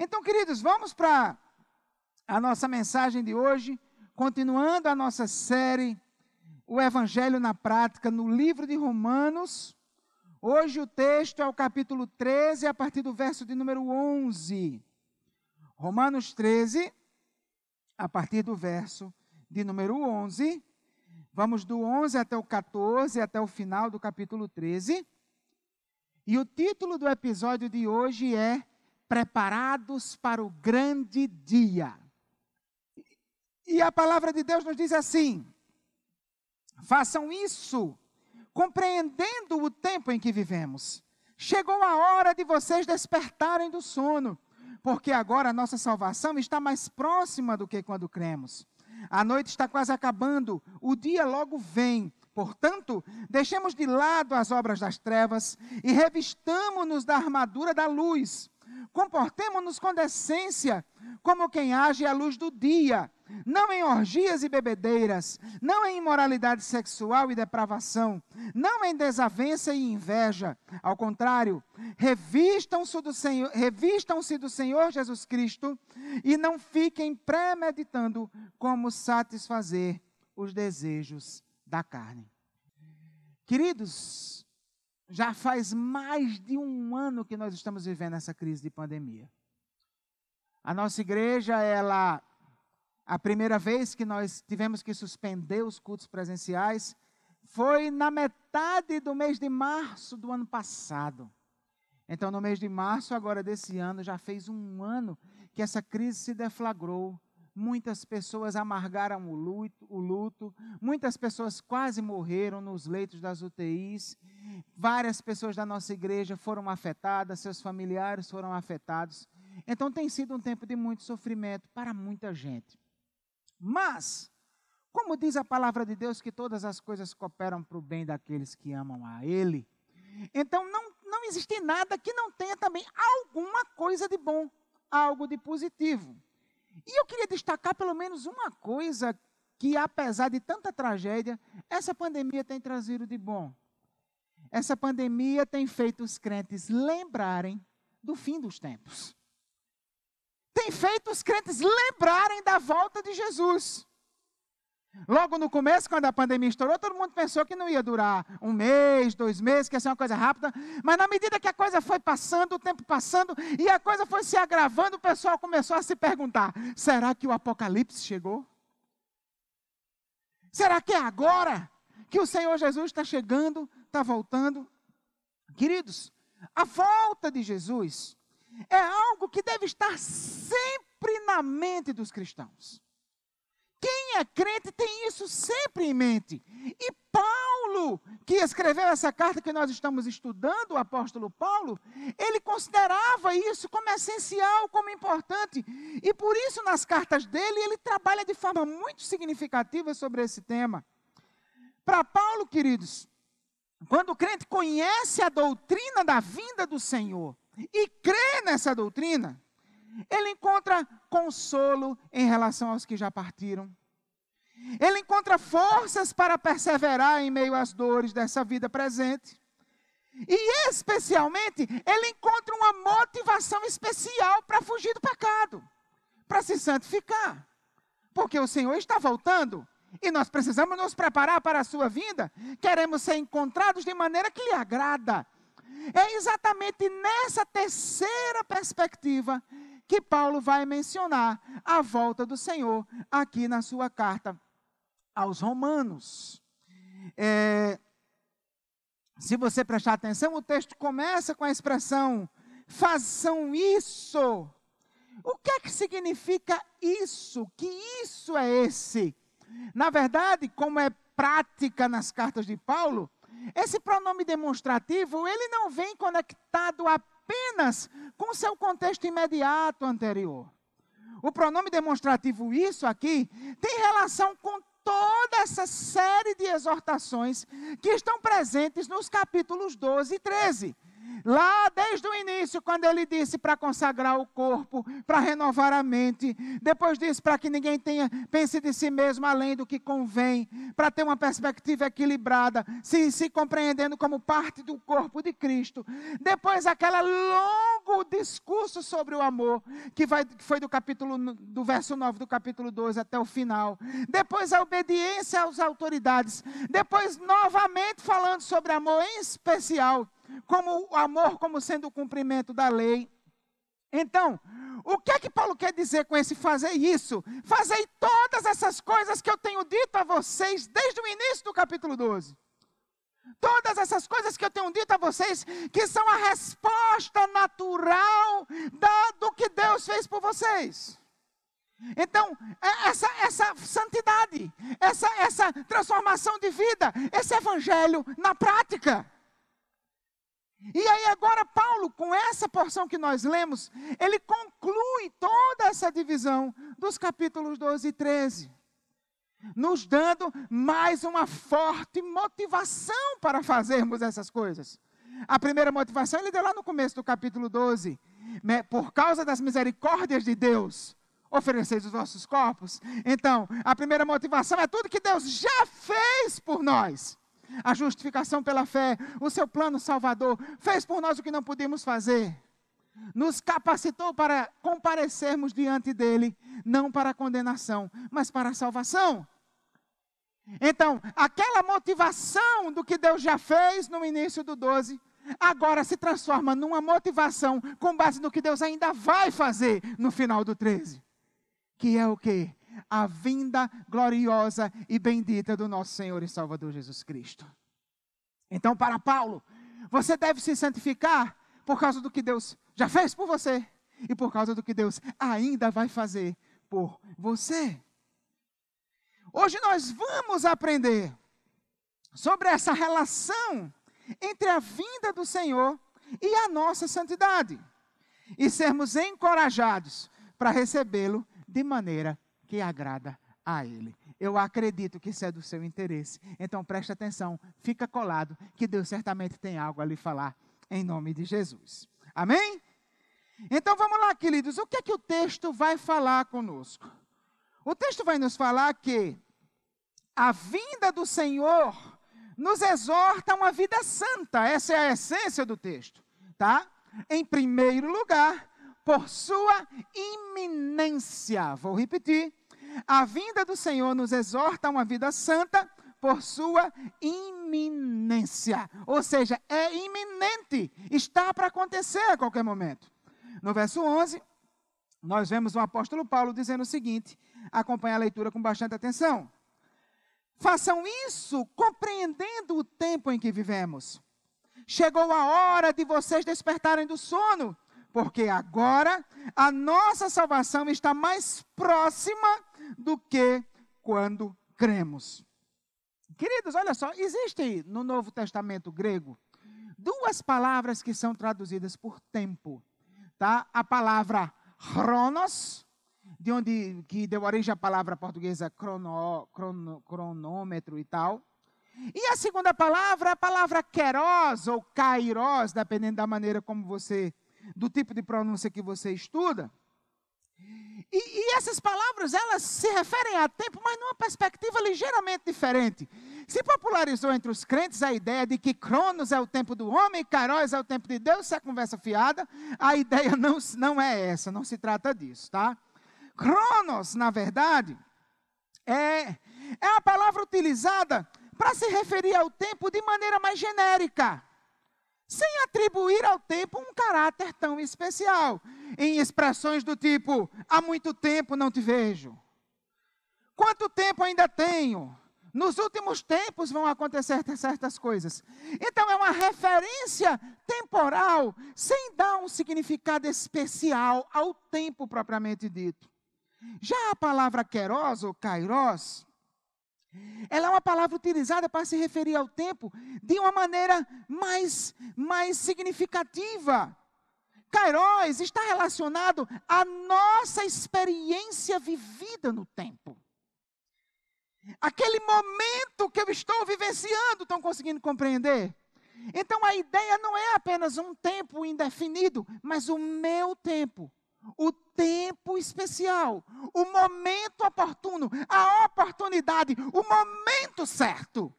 Então, queridos, vamos para a nossa mensagem de hoje, continuando a nossa série O Evangelho na Prática no livro de Romanos. Hoje o texto é o capítulo 13, a partir do verso de número 11. Romanos 13, a partir do verso de número 11. Vamos do 11 até o 14, até o final do capítulo 13. E o título do episódio de hoje é Preparados para o Grande Dia. E a palavra de Deus nos diz assim: façam isso, compreendendo o tempo em que vivemos. Chegou a hora de vocês despertarem do sono, porque agora a nossa salvação está mais próxima do que quando cremos. A noite está quase acabando, o dia logo vem. Portanto, deixemos de lado as obras das trevas e revistamo-nos da armadura da luz. Comportemo-nos com decência, como quem age à luz do dia, não em orgias e bebedeiras, não em imoralidade sexual e depravação, não em desavença e inveja. Ao contrário, revistam-se do Senhor, revistam-se do Senhor Jesus Cristo e não fiquem premeditando como satisfazer os desejos da carne. Queridos, já faz mais de um ano que nós estamos vivendo essa crise de pandemia. A nossa igreja, ela, a primeira vez que nós tivemos que suspender os cultos presenciais foi na metade do mês de março do ano passado. Então, no mês de março, agora desse ano, já fez um ano que essa crise se deflagrou muitas pessoas amargaram o luto, o luto, muitas pessoas quase morreram nos leitos das UTIs, várias pessoas da nossa igreja foram afetadas, seus familiares foram afetados. Então tem sido um tempo de muito sofrimento para muita gente. Mas, como diz a palavra de Deus, que todas as coisas cooperam para o bem daqueles que amam a Ele, então não, não existe nada que não tenha também alguma coisa de bom, algo de positivo. E eu queria destacar pelo menos uma coisa que, apesar de tanta tragédia, essa pandemia tem trazido de bom. Essa pandemia tem feito os crentes lembrarem do fim dos tempos. Tem feito os crentes lembrarem da volta de Jesus. Logo no começo, quando a pandemia estourou, todo mundo pensou que não ia durar um mês, dois meses, que ia ser uma coisa rápida. Mas na medida que a coisa foi passando, o tempo passando, e a coisa foi se agravando, o pessoal começou a se perguntar: será que o apocalipse chegou? Será que é agora que o Senhor Jesus está chegando, está voltando? Queridos, a volta de Jesus é algo que deve estar sempre na mente dos cristãos. Quem é crente tem isso sempre em mente. E Paulo, que escreveu essa carta que nós estamos estudando, o apóstolo Paulo, ele considerava isso como essencial, como importante. E por isso, nas cartas dele, ele trabalha de forma muito significativa sobre esse tema. Para Paulo, queridos, quando o crente conhece a doutrina da vinda do Senhor e crê nessa doutrina, ele encontra consolo em relação aos que já partiram. Ele encontra forças para perseverar em meio às dores dessa vida presente. E especialmente, ele encontra uma motivação especial para fugir do pecado, para se santificar. Porque o Senhor está voltando e nós precisamos nos preparar para a sua vinda. Queremos ser encontrados de maneira que lhe agrada. É exatamente nessa terceira perspectiva que Paulo vai mencionar a volta do Senhor aqui na sua carta aos Romanos. É, se você prestar atenção, o texto começa com a expressão: façam isso. O que é que significa isso? Que isso é esse? Na verdade, como é prática nas cartas de Paulo, esse pronome demonstrativo, ele não vem conectado apenas com seu contexto imediato anterior. O pronome demonstrativo isso aqui tem relação com toda essa série de exortações que estão presentes nos capítulos 12 e 13. Lá desde o início, quando ele disse para consagrar o corpo, para renovar a mente, depois disse para que ninguém tenha pense de si mesmo além do que convém, para ter uma perspectiva equilibrada, se, se compreendendo como parte do corpo de Cristo. Depois aquele longo discurso sobre o amor, que, vai, que foi do capítulo do verso 9 do capítulo 12 até o final. Depois a obediência às autoridades. Depois novamente falando sobre amor em especial como o amor como sendo o cumprimento da lei. Então, o que é que Paulo quer dizer com esse fazer isso? Fazei todas essas coisas que eu tenho dito a vocês desde o início do capítulo 12. Todas essas coisas que eu tenho dito a vocês, que são a resposta natural da, do que Deus fez por vocês. Então, é essa, essa santidade, essa, essa transformação de vida, esse evangelho na prática. E aí agora Paulo, com essa porção que nós lemos, ele conclui toda essa divisão dos capítulos 12 e 13, nos dando mais uma forte motivação para fazermos essas coisas. A primeira motivação ele deu lá no começo do capítulo 12, né, por causa das misericórdias de Deus, ofereceis os vossos corpos. Então, a primeira motivação é tudo que Deus já fez por nós a justificação pela fé, o seu plano salvador, fez por nós o que não podíamos fazer. Nos capacitou para comparecermos diante dele, não para a condenação, mas para a salvação. Então, aquela motivação do que Deus já fez no início do 12, agora se transforma numa motivação com base no que Deus ainda vai fazer no final do 13. Que é o que? A vinda gloriosa e bendita do nosso Senhor e Salvador Jesus Cristo. Então, para Paulo, você deve se santificar por causa do que Deus já fez por você e por causa do que Deus ainda vai fazer por você. Hoje nós vamos aprender sobre essa relação entre a vinda do Senhor e a nossa santidade e sermos encorajados para recebê-lo de maneira que agrada a Ele. Eu acredito que isso é do seu interesse. Então preste atenção, fica colado, que Deus certamente tem algo a lhe falar, em nome de Jesus. Amém? Então vamos lá, queridos, o que é que o texto vai falar conosco? O texto vai nos falar que a vinda do Senhor nos exorta a uma vida santa, essa é a essência do texto, tá? Em primeiro lugar, por sua iminência. Vou repetir. A vinda do Senhor nos exorta a uma vida santa por sua iminência. Ou seja, é iminente, está para acontecer a qualquer momento. No verso 11, nós vemos o apóstolo Paulo dizendo o seguinte: acompanhe a leitura com bastante atenção. Façam isso compreendendo o tempo em que vivemos. Chegou a hora de vocês despertarem do sono, porque agora a nossa salvação está mais próxima do que quando cremos. Queridos, olha só, existe no Novo Testamento grego duas palavras que são traduzidas por tempo, tá? A palavra chronos, de onde que deu origem à palavra portuguesa crono, crono, cronômetro e tal. E a segunda palavra, a palavra keros ou kairos, dependendo da maneira como você, do tipo de pronúncia que você estuda. E, e, essas palavras, elas se referem a tempo, mas numa perspectiva ligeiramente diferente. Se popularizou entre os crentes a ideia de que Cronos é o tempo do homem, Kairos é o tempo de Deus, isso é conversa fiada. A ideia não, não é essa, não se trata disso, tá? Cronos, na verdade, é, é a palavra utilizada para se referir ao tempo de maneira mais genérica sem atribuir ao tempo um caráter tão especial, em expressões do tipo: há muito tempo não te vejo. Quanto tempo ainda tenho? Nos últimos tempos vão acontecer certas coisas. Então é uma referência temporal, sem dar um significado especial ao tempo propriamente dito. Já a palavra queros ou kairos ela é uma palavra utilizada para se referir ao tempo de uma maneira mais, mais significativa. Kairos está relacionado à nossa experiência vivida no tempo. Aquele momento que eu estou vivenciando, estão conseguindo compreender? Então a ideia não é apenas um tempo indefinido, mas o meu tempo, o tempo especial, o momento oportuno, a oportunidade, o momento certo.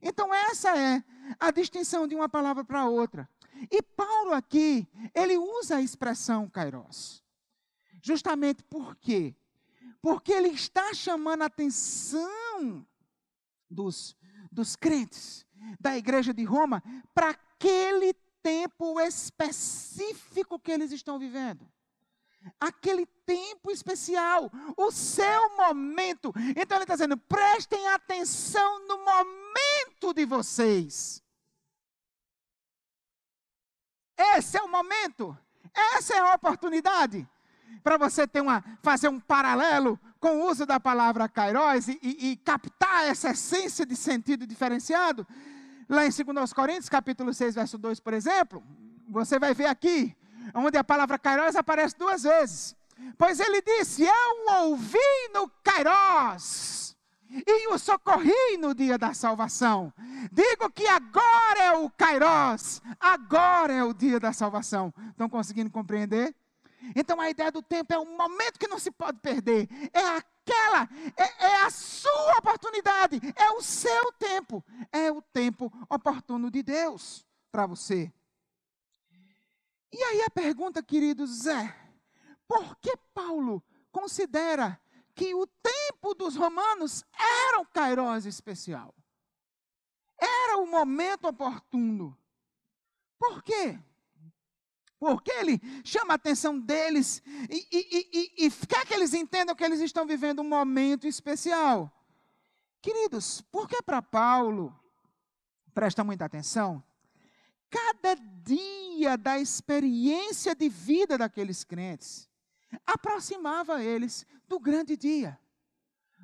Então essa é a distinção de uma palavra para outra. E Paulo aqui, ele usa a expressão kairos. Justamente por quê? Porque ele está chamando a atenção dos, dos crentes da igreja de Roma para aquele tempo específico que eles estão vivendo. Aquele tempo especial, o seu momento. Então ele está dizendo: prestem atenção no momento de vocês. Esse é o momento, essa é a oportunidade para você ter uma, fazer um paralelo com o uso da palavra kairos e, e, e, captar essa essência de sentido diferenciado. Lá em 2 Coríntios, capítulo 6, verso 2, por exemplo, você vai ver aqui, onde a palavra kairos aparece duas vezes. Pois ele disse: Eu ouvi no kairos e o socorri no dia da salvação. Digo que agora é o Kairos, agora é o dia da salvação. Estão conseguindo compreender? Então a ideia do tempo é um momento que não se pode perder. É aquela, é, é, a sua oportunidade, é o seu tempo, é o tempo oportuno de Deus para você. E aí a pergunta, queridos, é: por que Paulo considera que o tempo dos romanos era o Kairos especial? Era o momento oportuno. Por quê? porque ele chama a atenção deles e, e, e, e, quer que eles entendam que eles estão vivendo um momento especial. Queridos, porque para Paulo, presta muita atenção, cada dia da experiência de vida daqueles crentes aproximava eles do grande dia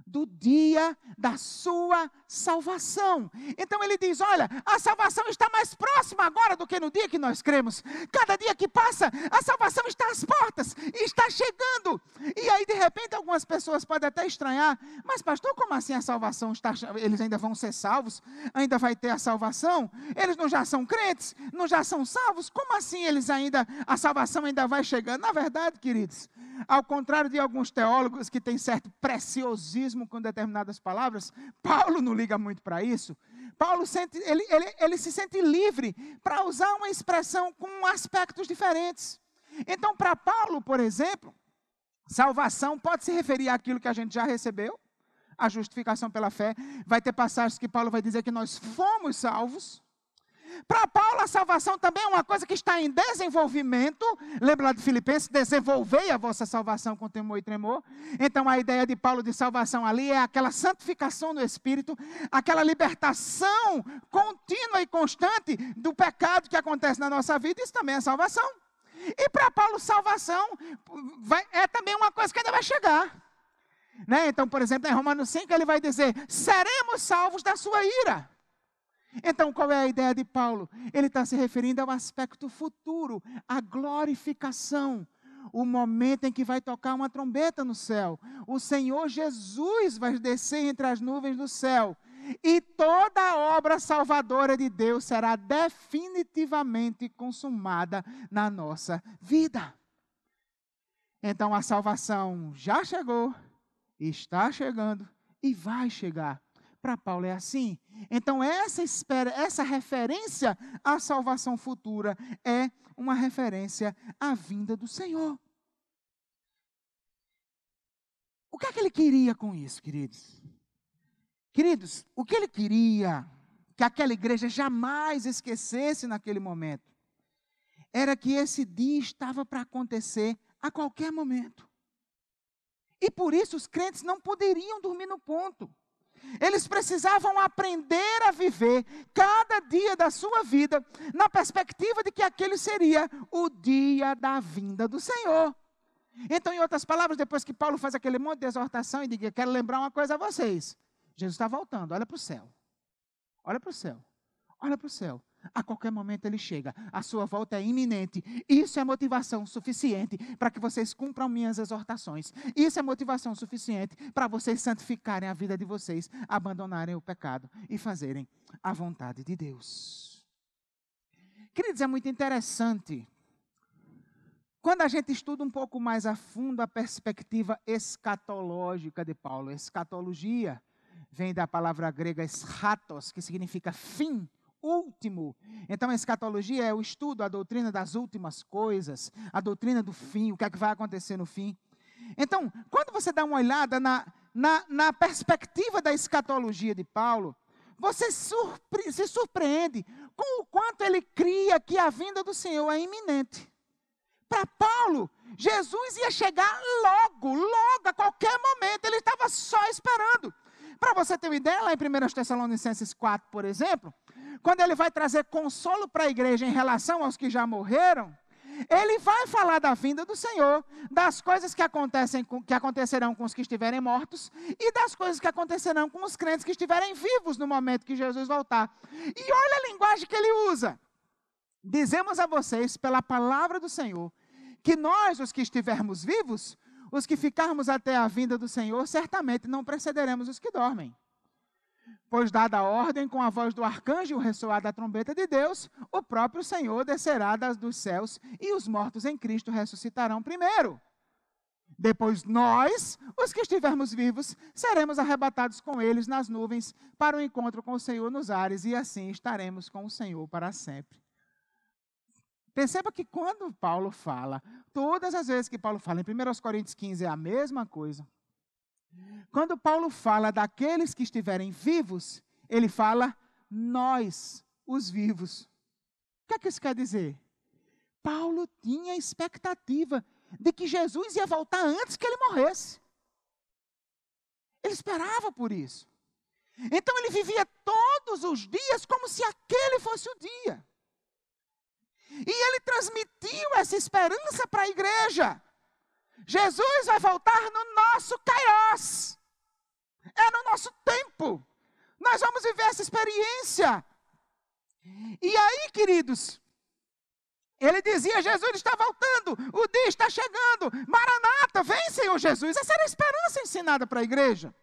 do dia da sua salvação. Então ele diz: Olha, a salvação está mais próxima agora do que no dia que nós cremos. Cada dia que passa, a salvação está às portas, está chegando. E aí, de repente, algumas pessoas podem até estranhar: Mas, pastor, como assim a salvação está. Eles ainda vão ser salvos? Ainda vai ter a salvação? Eles não já são crentes? Não já são salvos? Como assim eles ainda. A salvação ainda vai chegando? Na verdade, queridos, ao contrário de alguns teólogos que têm certo preciosismo com determinadas palavras, Paulo não liga muito para isso. Paulo sente, ele, ele, ele se sente livre para usar uma expressão com aspectos diferentes. Então, para Paulo, por exemplo, salvação pode se referir àquilo que a gente já recebeu, a justificação pela fé. Vai ter passagens que Paulo vai dizer que nós fomos salvos. Para Paulo, a salvação também é uma coisa que está em desenvolvimento. Lembra lá de Filipenses? Desenvolvei a vossa salvação com temor e tremor. Então, a ideia de Paulo de salvação ali é aquela santificação do Espírito, aquela libertação contínua e constante do pecado que acontece na nossa vida. Isso também é salvação. E para Paulo, salvação vai, é também uma coisa que ainda vai chegar. Né? Então, por exemplo, em Romanos 5, ele vai dizer: seremos salvos da sua ira. Então, qual é a ideia de Paulo? Ele está se referindo ao aspecto futuro, a glorificação, o momento em que vai tocar uma trombeta no céu. O Senhor Jesus vai descer entre as nuvens do céu. E toda a obra salvadora de Deus será definitivamente consumada na nossa vida. Então a salvação já chegou, está chegando e vai chegar para Paulo é assim. Então essa espera, essa referência à salvação futura é uma referência à vinda do Senhor. O que é que ele queria com isso, queridos? Queridos, o que ele queria que aquela igreja jamais esquecesse naquele momento era que esse dia estava para acontecer a qualquer momento. E por isso os crentes não poderiam dormir no ponto. Eles precisavam aprender a viver cada dia da sua vida na perspectiva de que aquele seria o dia da vinda do Senhor. Então, em outras palavras, depois que Paulo faz aquele monte de exortação e diz: Quero lembrar uma coisa a vocês. Jesus está voltando, olha para o céu. Olha para o céu. Olha para o céu. A qualquer momento ele chega. A sua volta é iminente. Isso é motivação suficiente para que vocês cumpram minhas exortações. Isso é motivação suficiente para vocês santificarem a vida de vocês, abandonarem o pecado e fazerem a vontade de Deus. Queridos, é muito interessante. Quando a gente estuda um pouco mais a fundo a perspectiva escatológica de Paulo, escatologia vem da palavra grega eschatos, que significa fim, último. Então, a escatologia é o estudo, a doutrina das últimas coisas, a doutrina do fim, o que é que vai acontecer no fim. Então, quando você dá uma olhada na, na, na perspectiva da escatologia de Paulo, você surpre se surpreende com o quanto ele cria que a vinda do Senhor é iminente. Para Paulo, Jesus ia chegar logo, logo, a qualquer momento, ele estava só esperando. Para você ter uma ideia, lá em 1 Tessalonicenses 4, por exemplo, quando ele vai trazer consolo para a igreja em relação aos que já morreram, ele vai falar da vinda do Senhor, das coisas que, acontecem, que acontecerão com os que estiverem mortos e das coisas que acontecerão com os crentes que estiverem vivos no momento que Jesus voltar. E olha a linguagem que ele usa. Dizemos a vocês, pela palavra do Senhor, que nós, os que estivermos vivos, os que ficarmos até a vinda do Senhor, certamente não precederemos os que dormem. Pois, dada a ordem, com a voz do arcanjo o ressoar da trombeta de Deus, o próprio Senhor descerá das, dos céus e os mortos em Cristo ressuscitarão primeiro. Depois nós, os que estivermos vivos, seremos arrebatados com eles nas nuvens para o encontro com o Senhor nos ares e assim estaremos com o Senhor para sempre. Perceba que quando Paulo fala, todas as vezes que Paulo fala, em 1 Coríntios 15 é a mesma coisa. Quando Paulo fala daqueles que estiverem vivos, ele fala nós, os vivos. O que é que isso quer dizer? Paulo tinha expectativa de que Jesus ia voltar antes que ele morresse. Ele esperava por isso. Então ele vivia todos os dias como se aquele fosse o dia. E ele transmitiu essa esperança para a igreja. Jesus vai voltar no nosso Kairos. É no nosso tempo. Nós vamos viver essa experiência. E aí, queridos, ele dizia: Jesus está voltando, o dia está chegando, Maranata, vem, Senhor Jesus. Essa era a esperança ensinada para a igreja.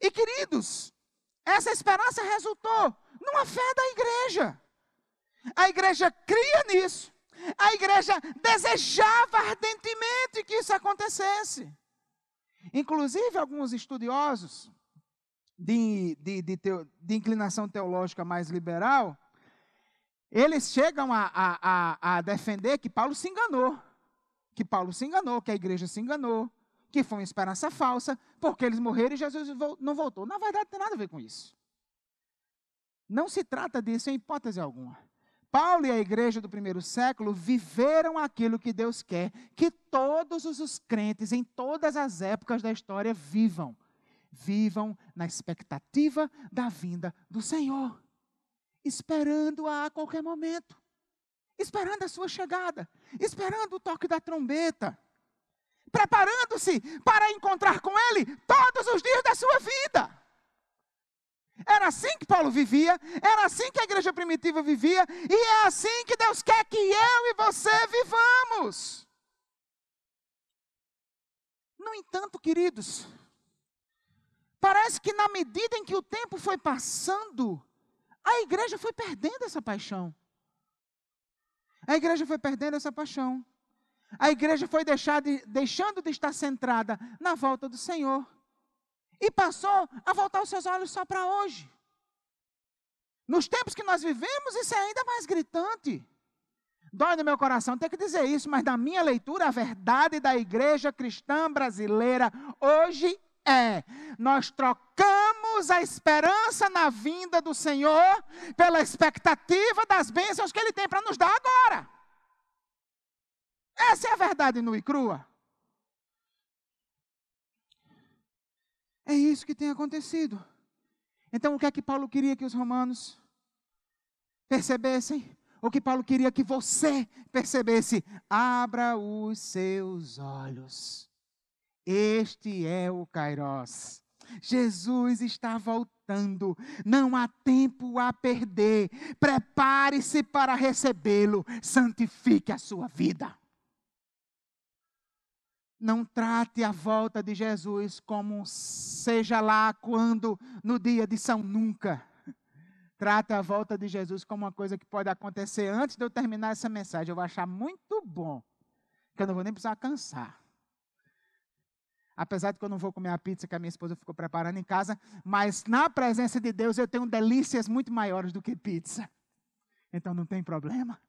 E, queridos, essa esperança resultou numa fé da igreja. A igreja cria nisso. A igreja desejava ardentemente que isso acontecesse. Inclusive, alguns estudiosos de, de, de, teo, de inclinação teológica mais liberal, eles chegam a, a, a, defender que Paulo se enganou. Que Paulo se enganou, que a igreja se enganou, que foi uma esperança falsa, porque eles morreram e Jesus não voltou. Na verdade, não tem nada a ver com isso. Não se trata disso em hipótese alguma. Paulo e a igreja do primeiro século viveram aquilo que Deus quer que todos os crentes em todas as épocas da história vivam. Vivam na expectativa da vinda do Senhor, esperando-a a qualquer momento, esperando a sua chegada, esperando o toque da trombeta, preparando-se para encontrar com Ele todos os dias da sua vida. Era assim que Paulo vivia, era assim que a igreja primitiva vivia, e é assim que Deus quer que eu e você vivamos. No entanto, queridos, parece que na medida em que o tempo foi passando, a igreja foi perdendo essa paixão. A igreja foi perdendo essa paixão. A igreja foi de, deixando de estar centrada na volta do Senhor e passou a voltar os seus olhos só para hoje. Nos tempos que nós vivemos, isso é ainda mais gritante. Dói no meu coração ter que dizer isso, mas na minha leitura, a verdade da igreja cristã brasileira hoje é: nós trocamos a esperança na vinda do Senhor pela expectativa das bênçãos que Ele tem para nos dar agora. Essa é a verdade nua e crua. É isso que tem acontecido. Então, o que é que Paulo queria que os romanos percebessem? O que Paulo queria que você percebesse? Abra os seus olhos. Este é o Kairos. Jesus está voltando, não há tempo a perder. Prepare-se para recebê-lo, santifique a sua vida. Não trate a volta de Jesus como seja lá quando, no dia de São Nunca. trate a volta de Jesus como uma coisa que pode acontecer antes de eu terminar essa mensagem. Eu vou achar muito bom, que eu não vou nem precisar cansar. Apesar de que eu não vou comer a pizza que a minha esposa ficou preparando em casa, mas na presença de Deus eu tenho delícias muito maiores do que pizza. Então não tem problema.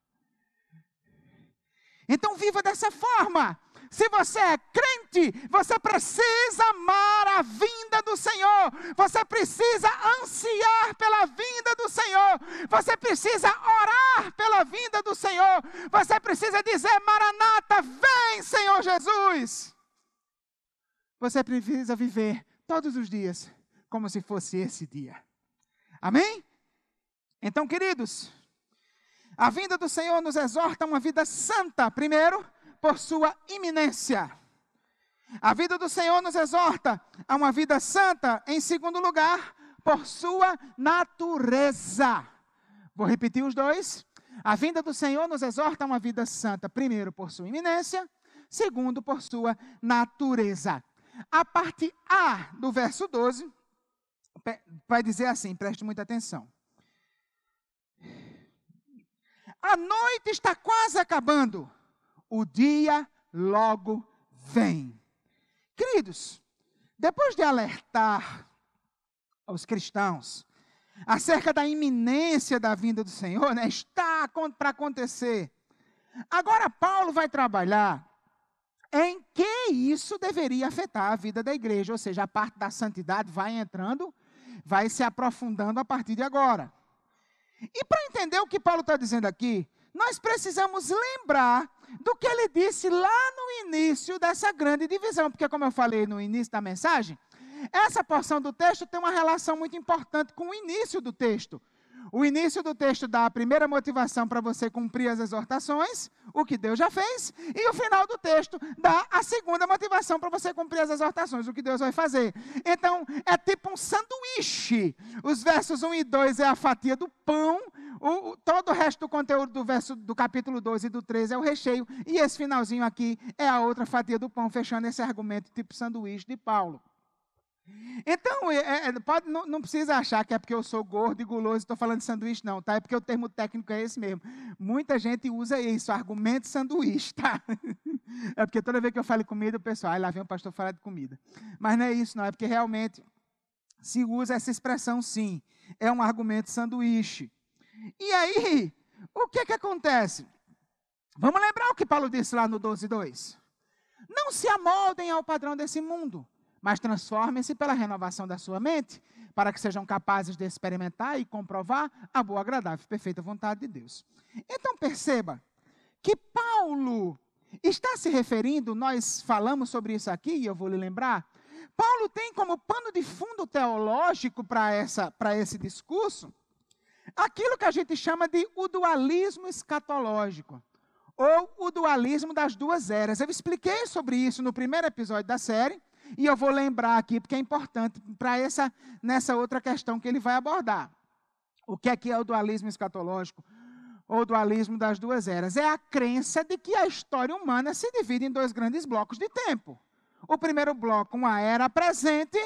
Então viva dessa forma. Se você é crente, você precisa amar a vinda do Senhor. Você precisa ansiar pela vinda do Senhor. Você precisa orar pela vinda do Senhor. Você precisa dizer: Maranata, vem, Senhor Jesus. Você precisa viver todos os dias como se fosse esse dia. Amém? Então, queridos, a vinda do Senhor nos exorta a uma vida santa, primeiro, por sua iminência. A vida do Senhor nos exorta a uma vida santa, em segundo lugar, por sua natureza. Vou repetir os dois. A vinda do Senhor nos exorta a uma vida santa, primeiro, por sua iminência, segundo, por sua natureza. A parte A do verso 12 vai dizer assim, preste muita atenção. A noite está quase acabando o dia logo vem. Queridos, depois de alertar aos cristãos acerca da iminência da vinda do Senhor, né, está para acontecer. Agora Paulo vai trabalhar em que isso deveria afetar a vida da igreja, ou seja, a parte da santidade vai entrando, vai se aprofundando a partir de agora. E para entender o que Paulo está dizendo aqui, nós precisamos lembrar do que ele disse lá no início dessa grande divisão, porque, como eu falei no início da mensagem, essa porção do texto tem uma relação muito importante com o início do texto. O início do texto dá a primeira motivação para você cumprir as exortações, o que Deus já fez, e o final do texto dá a segunda motivação para você cumprir as exortações, o que Deus vai fazer. Então, é tipo um sanduíche. Os versos 1 e 2 é a fatia do pão, o, todo o resto do conteúdo do verso do capítulo 12 e do 13 é o recheio, e esse finalzinho aqui é a outra fatia do pão, fechando esse argumento tipo sanduíche de Paulo. Então, é, é, pode, não, não, precisa achar que é porque eu sou gordo e guloso e estou falando de sanduíche, não, tá? É porque o termo técnico é esse mesmo. Muita gente usa isso, argumento sanduíche, tá? É porque toda vez que eu falo comida, o pessoal, ah, lá vem o pastor falar de comida. Mas não é isso, não, é porque realmente se usa essa expressão sim. É um argumento sanduíche. E aí, o que que acontece? Vamos lembrar o que Paulo disse lá no 12:2. Não se amoldem ao padrão desse mundo mas transformem-se pela renovação da sua mente, para que sejam capazes de experimentar e comprovar a boa, agradável e perfeita vontade de Deus. Então perceba que Paulo está se referindo, nós falamos sobre isso aqui, e eu vou lhe lembrar. Paulo tem como pano de fundo teológico para esse discurso aquilo que a gente chama de o dualismo escatológico, ou o dualismo das duas eras. Eu expliquei sobre isso no primeiro episódio da série, e eu vou lembrar aqui, porque é importante para essa nessa outra questão que ele vai abordar. O que é que é o dualismo escatológico? Ou dualismo das duas eras? É a crença de que a história humana se divide em dois grandes blocos de tempo. O primeiro bloco, uma era presente,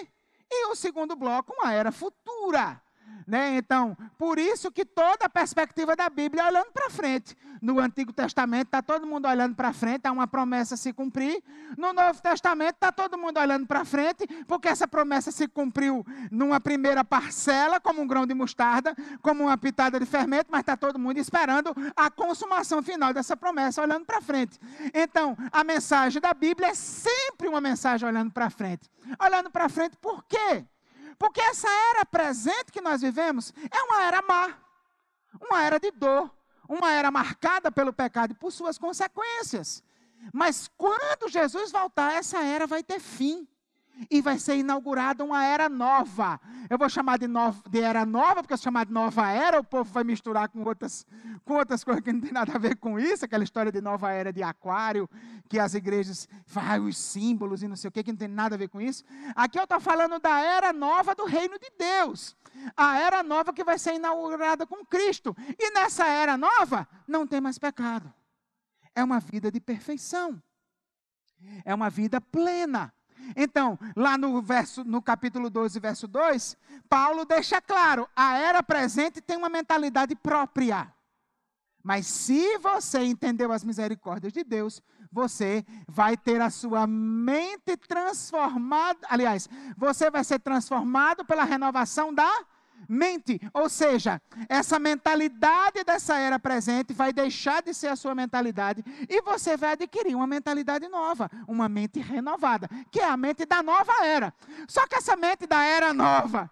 e o segundo bloco, uma era futura. Né? Então, por isso que toda a perspectiva da Bíblia é olhando para frente. No Antigo Testamento está todo mundo olhando para frente, há uma promessa a se cumprir. No Novo Testamento está todo mundo olhando para frente, porque essa promessa se cumpriu numa primeira parcela, como um grão de mostarda, como uma pitada de fermento, mas está todo mundo esperando a consumação final dessa promessa, olhando para frente. Então, a mensagem da Bíblia é sempre uma mensagem olhando para frente. Olhando para frente por quê? Porque essa era presente que nós vivemos é uma era má, uma era de dor, uma era marcada pelo pecado e por suas consequências. Mas quando Jesus voltar, essa era vai ter fim e vai ser inaugurada uma era nova. Eu vou chamar de, nova, de era nova, porque se chamar de nova era, o povo vai misturar com outras, com outras coisas que não tem nada a ver com isso, aquela história de nova era de aquário, que as igrejas fazem os símbolos e não sei o que, que não tem nada a ver com isso. Aqui eu estou falando da era nova do reino de Deus. A era nova que vai ser inaugurada com Cristo. E nessa era nova, não tem mais pecado. É uma vida de perfeição. É uma vida plena Então, lá no, verso, no capítulo 12, verso 2, Paulo deixa claro: a era presente tem uma mentalidade própria. Mas se você entendeu as misericórdias de Deus, você vai ter a sua mente transformada. Aliás, você vai ser transformado pela renovação da mente. Ou seja, essa mentalidade dessa era presente vai deixar de ser a sua mentalidade e você vai adquirir uma mentalidade nova, uma mente renovada, que é a mente da nova era. Só que essa mente da era nova,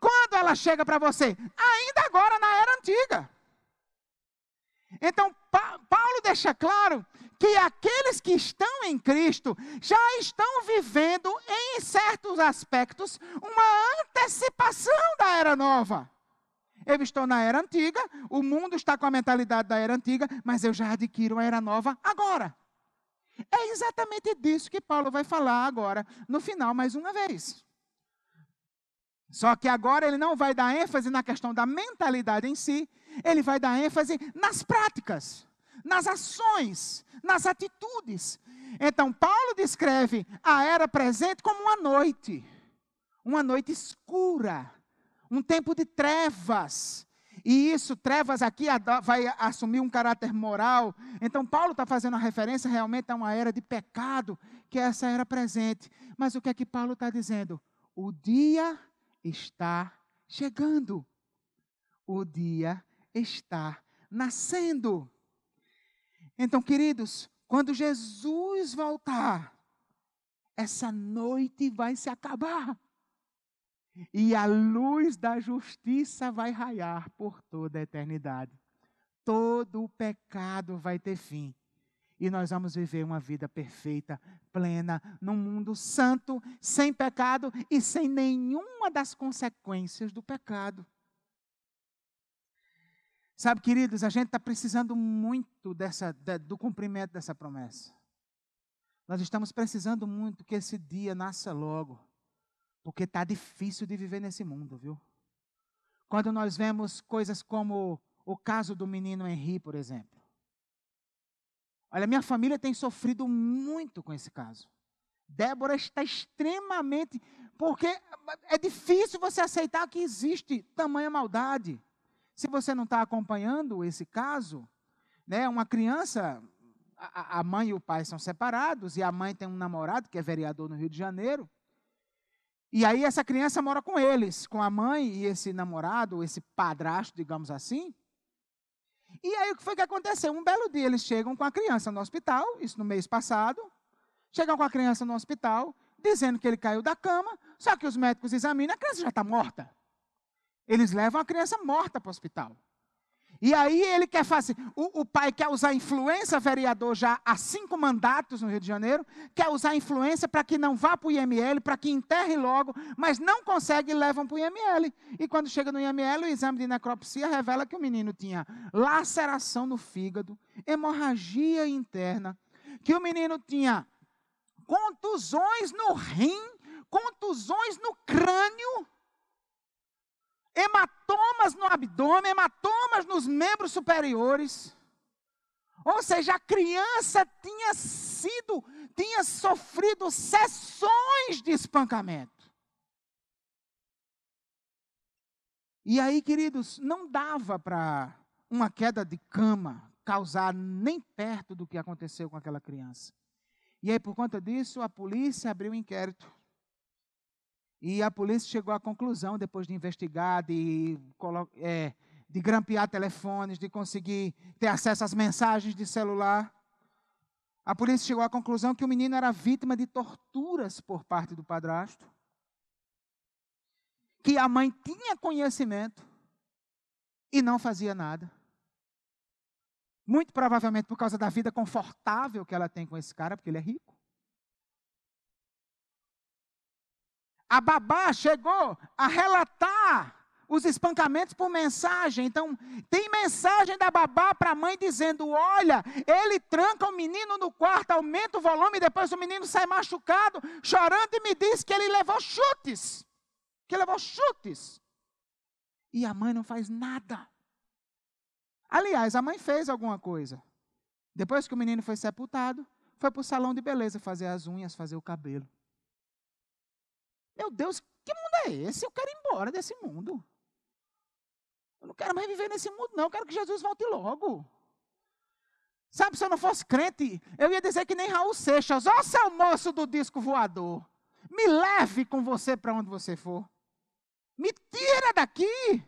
quando ela chega para você? Ainda agora na era antiga. Então, pa Paulo deixa claro que aqueles que estão em Cristo já estão vivendo, em certos aspectos, uma antecipação da era nova. Eu estou na era antiga, o mundo está com a mentalidade da era antiga, mas eu já adquiro a era nova agora. É exatamente disso que Paulo vai falar agora, no final, mais uma vez. Só que agora ele não vai dar ênfase na questão da mentalidade em si, ele vai dar ênfase nas práticas, nas ações, nas atitudes. Então, Paulo descreve a era presente como uma noite, uma noite escura, um tempo de trevas. E isso, trevas aqui, vai assumir um caráter moral. Então, Paulo está fazendo uma referência realmente a uma era de pecado, que é essa era presente. Mas o que é que Paulo está dizendo? O dia está chegando. O dia está nascendo. Então, queridos, quando Jesus voltar, essa noite vai se acabar. E a luz da justiça vai raiar por toda a eternidade. Todo o pecado vai ter fim. E nós vamos viver uma vida perfeita, plena, num mundo santo, sem pecado e sem nenhuma das consequências do pecado. Sabe, queridos, a gente está precisando muito dessa, do cumprimento dessa promessa. Nós estamos precisando muito que esse dia nasça logo, porque está difícil de viver nesse mundo, viu? Quando nós vemos coisas como o caso do menino Henri, por exemplo. Olha, minha família tem sofrido muito com esse caso. Débora está extremamente. Porque é difícil você aceitar que existe tamanha maldade. Se você não está acompanhando esse caso, né, uma criança, a, a mãe e o pai são separados, e a mãe tem um namorado que é vereador no Rio de Janeiro. E aí essa criança mora com eles, com a mãe e esse namorado, esse padrasto, digamos assim. E aí o que foi que aconteceu? Um belo dia eles chegam com a criança no hospital, isso no mês passado. Chegam com a criança no hospital, dizendo que ele caiu da cama, só que os médicos examinam, a criança já está morta. Eles levam a criança morta para o hospital. E aí ele quer fazer. O, o, pai quer usar influência, vereador já há cinco mandatos no Rio de Janeiro, quer usar influência para que não vá para o IML, para que enterre logo, mas não consegue e levam para o IML. E quando chega no IML, o exame de necropsia revela que o menino tinha laceração no fígado, hemorragia interna, que o menino tinha contusões no rim, contusões no crânio hematomas no abdômen, hematomas nos membros superiores. Ou seja, a criança tinha sido, tinha sofrido sessões de espancamento. E aí, queridos, não dava para uma queda de cama causar nem perto do que aconteceu com aquela criança. E aí, por conta disso, a polícia abriu um inquérito. E a polícia chegou à conclusão, depois de investigar, de, é, de grampear telefones, de conseguir ter acesso às mensagens de celular, a polícia chegou à conclusão que o menino era vítima de torturas por parte do padrasto, que a mãe tinha conhecimento e não fazia nada. Muito provavelmente por causa da vida confortável que ela tem com esse cara, porque ele é rico. A babá chegou a relatar os espancamentos por mensagem. Então, tem mensagem da babá para a mãe dizendo: Olha, ele tranca o menino no quarto, aumenta o volume, depois o menino sai machucado, chorando, e me diz que ele levou chutes. Que levou chutes. E a mãe não faz nada. Aliás, a mãe fez alguma coisa. Depois que o menino foi sepultado, foi para o salão de beleza fazer as unhas, fazer o cabelo. Meu Deus, que mundo é esse? Eu quero ir embora desse mundo. Eu não quero mais viver nesse mundo, não. Eu quero que Jesus volte logo. Sabe, se eu não fosse crente, eu ia dizer que nem Raul Seixas, ó seu moço do disco voador, me leve com você para onde você for. Me tira daqui.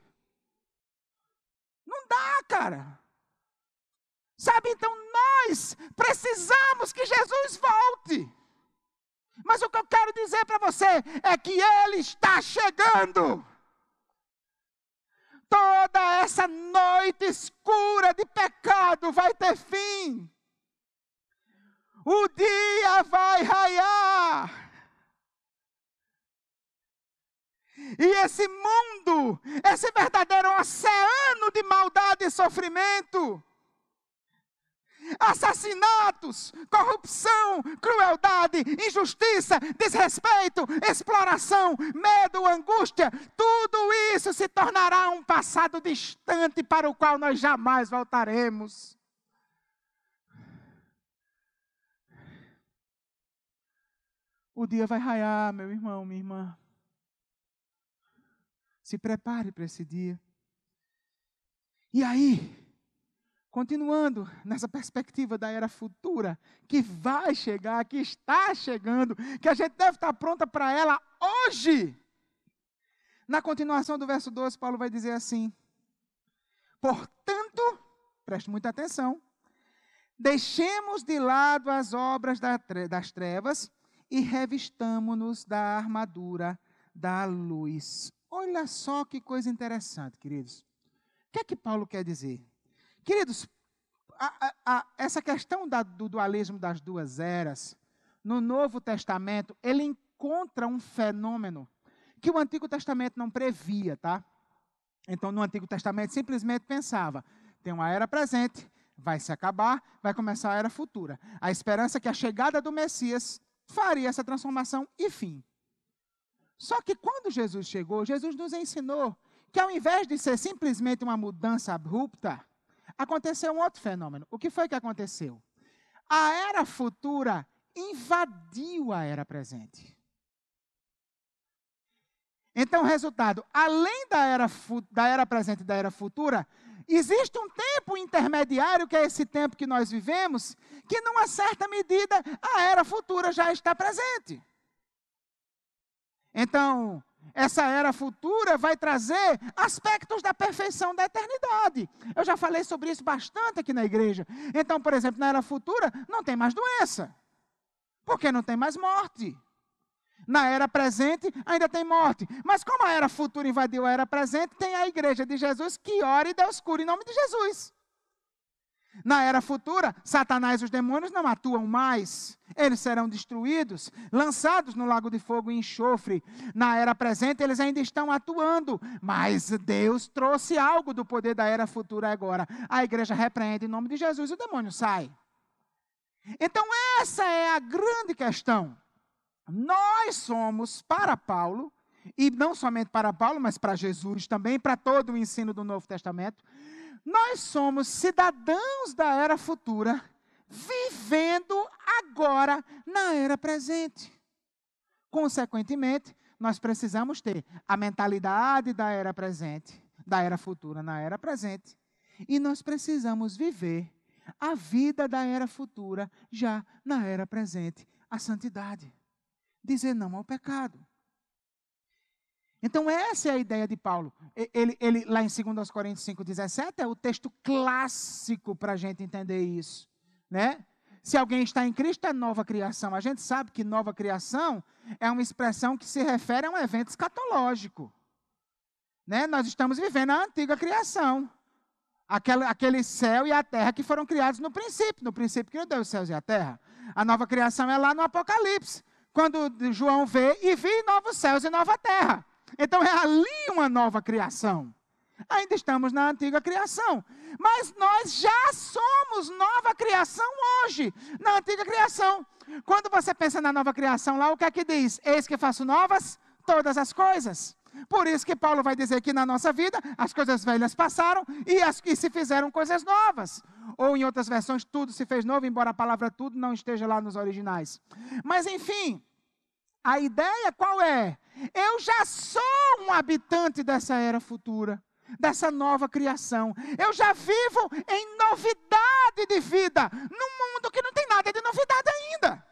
Não dá, cara. Sabe, então nós precisamos que Jesus volte. Mas o que eu quero dizer para você é que Ele está chegando. Toda essa noite escura de pecado vai ter fim. O dia vai raiar. E esse mundo, esse verdadeiro oceano de maldade e sofrimento, assassinatos, corrupção, crueldade, injustiça, desrespeito, exploração, medo, angústia, tudo isso se tornará um passado distante para o qual nós jamais voltaremos. O dia vai raiar, meu irmão, minha irmã. Se prepare para esse dia. E aí, continuando nessa perspectiva da era futura, que vai chegar, que está chegando, que a gente deve estar pronta para ela hoje. Na continuação do verso 12, Paulo vai dizer assim: Portanto, preste muita atenção, deixemos de lado as obras das trevas e revistamo-nos da armadura da luz. Olha só que coisa interessante, queridos. O que é que Paulo quer dizer? Queridos, a, a, a, essa questão da, do dualismo das duas eras, no Novo Testamento, ele encontra um fenômeno que o Antigo Testamento não previa, tá? Então, no Antigo Testamento, simplesmente pensava: tem uma era presente, vai se acabar, vai começar a era futura. A esperança que a chegada do Messias faria essa transformação e fim. Só que quando Jesus chegou, Jesus nos ensinou que ao invés de ser simplesmente uma mudança abrupta, aconteceu um outro fenômeno. O que foi que aconteceu? A era futura invadiu a era presente. Então, resultado, além da era, da era presente e da era futura, existe um tempo intermediário, que é esse tempo que nós vivemos, que, numa certa medida, a era futura já está presente. Então, essa era futura vai trazer aspectos da perfeição da eternidade. Eu já falei sobre isso bastante aqui na igreja. Então, por exemplo, na era futura não tem mais doença, porque não tem mais morte. Na era presente ainda tem morte. Mas como a era futura invadiu a era presente, tem a igreja de Jesus que ora e Deus cura em nome de Jesus. Na era futura, Satanás e os demônios não atuam mais. Eles serão destruídos, lançados no lago de fogo e enxofre. Na era presente, eles ainda estão atuando, mas Deus trouxe algo do poder da era futura agora. A igreja repreende em nome de Jesus e o demônio sai. Então, essa é a grande questão. Nós somos, para Paulo, e não somente para Paulo, mas para Jesus também, para todo o ensino do Novo Testamento, nós somos cidadãos da era futura, vivendo agora na era presente. Consequentemente, nós precisamos ter a mentalidade da era presente, da era futura na era presente, e nós precisamos viver a vida da era futura já na era presente, a santidade. Dizer não ao pecado. Então, essa é a ideia de Paulo. Ele, ele lá em 2 Coríntios 5, 17, é o texto clássico para a gente entender isso. Né? Se alguém está em Cristo, é nova criação. A gente sabe que nova criação é uma expressão que se refere a um evento escatológico. Né? Nós estamos vivendo a antiga criação. Aquele, aquele céu e a terra que foram criados no princípio. No princípio criou Deus os céus e a terra. A nova criação é lá no Apocalipse. Quando João vê e vi novos céus e nova terra. Então é ali uma nova criação. Ainda estamos na antiga criação. Mas nós já somos nova criação hoje, na antiga criação. Quando você pensa na nova criação lá, o que é que diz? Eis que faço novas todas as coisas. Por isso que Paulo vai dizer que na nossa vida as coisas velhas passaram e, as, e se fizeram coisas novas. Ou em outras versões, tudo se fez novo, embora a palavra tudo não esteja lá nos originais. Mas enfim, a ideia qual é? Eu já sou um habitante dessa era futura, dessa nova criação. Eu já vivo em novidade de vida, num mundo que não tem nada de novidade ainda.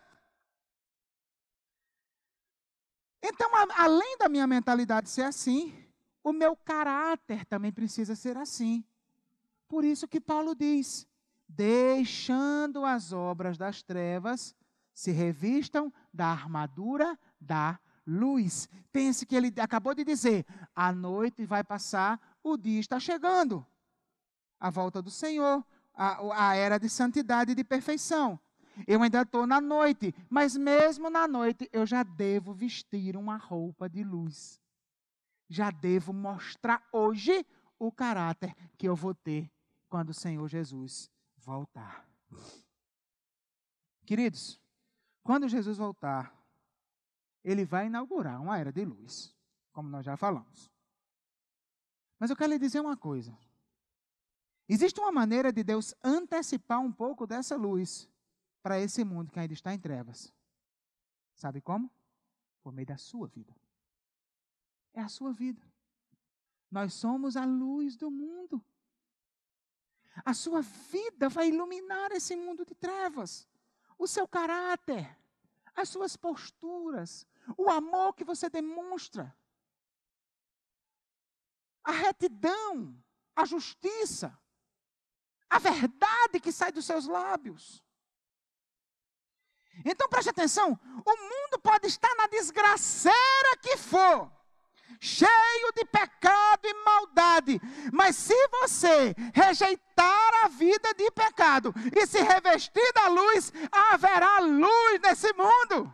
Então, a, além da minha mentalidade ser assim, o meu caráter também precisa ser assim. Por isso que Paulo diz: deixando as obras das trevas, se revistam da armadura da luz. Pense que ele acabou de dizer: a noite vai passar, o dia está chegando. A volta do Senhor, a, a era de santidade e de perfeição. Eu ainda estou na noite, mas mesmo na noite eu já devo vestir uma roupa de luz. Já devo mostrar hoje o caráter que eu vou ter quando o Senhor Jesus voltar. Queridos, quando Jesus voltar, ele vai inaugurar uma era de luz, como nós já falamos. Mas eu quero lhe dizer uma coisa. Existe uma maneira de Deus antecipar um pouco dessa luz para esse mundo que ainda está em trevas. Sabe como? Por meio da sua vida. É a sua vida. Nós somos a luz do mundo. A sua vida vai iluminar esse mundo de trevas. O seu caráter, as suas posturas, o amor que você demonstra, a retidão, a justiça, a verdade que sai dos seus lábios. Então preste atenção: o mundo pode estar na desgraceira que for, cheio de pecado e maldade, mas se você rejeitar a vida de pecado e se revestir da luz, haverá luz nesse mundo.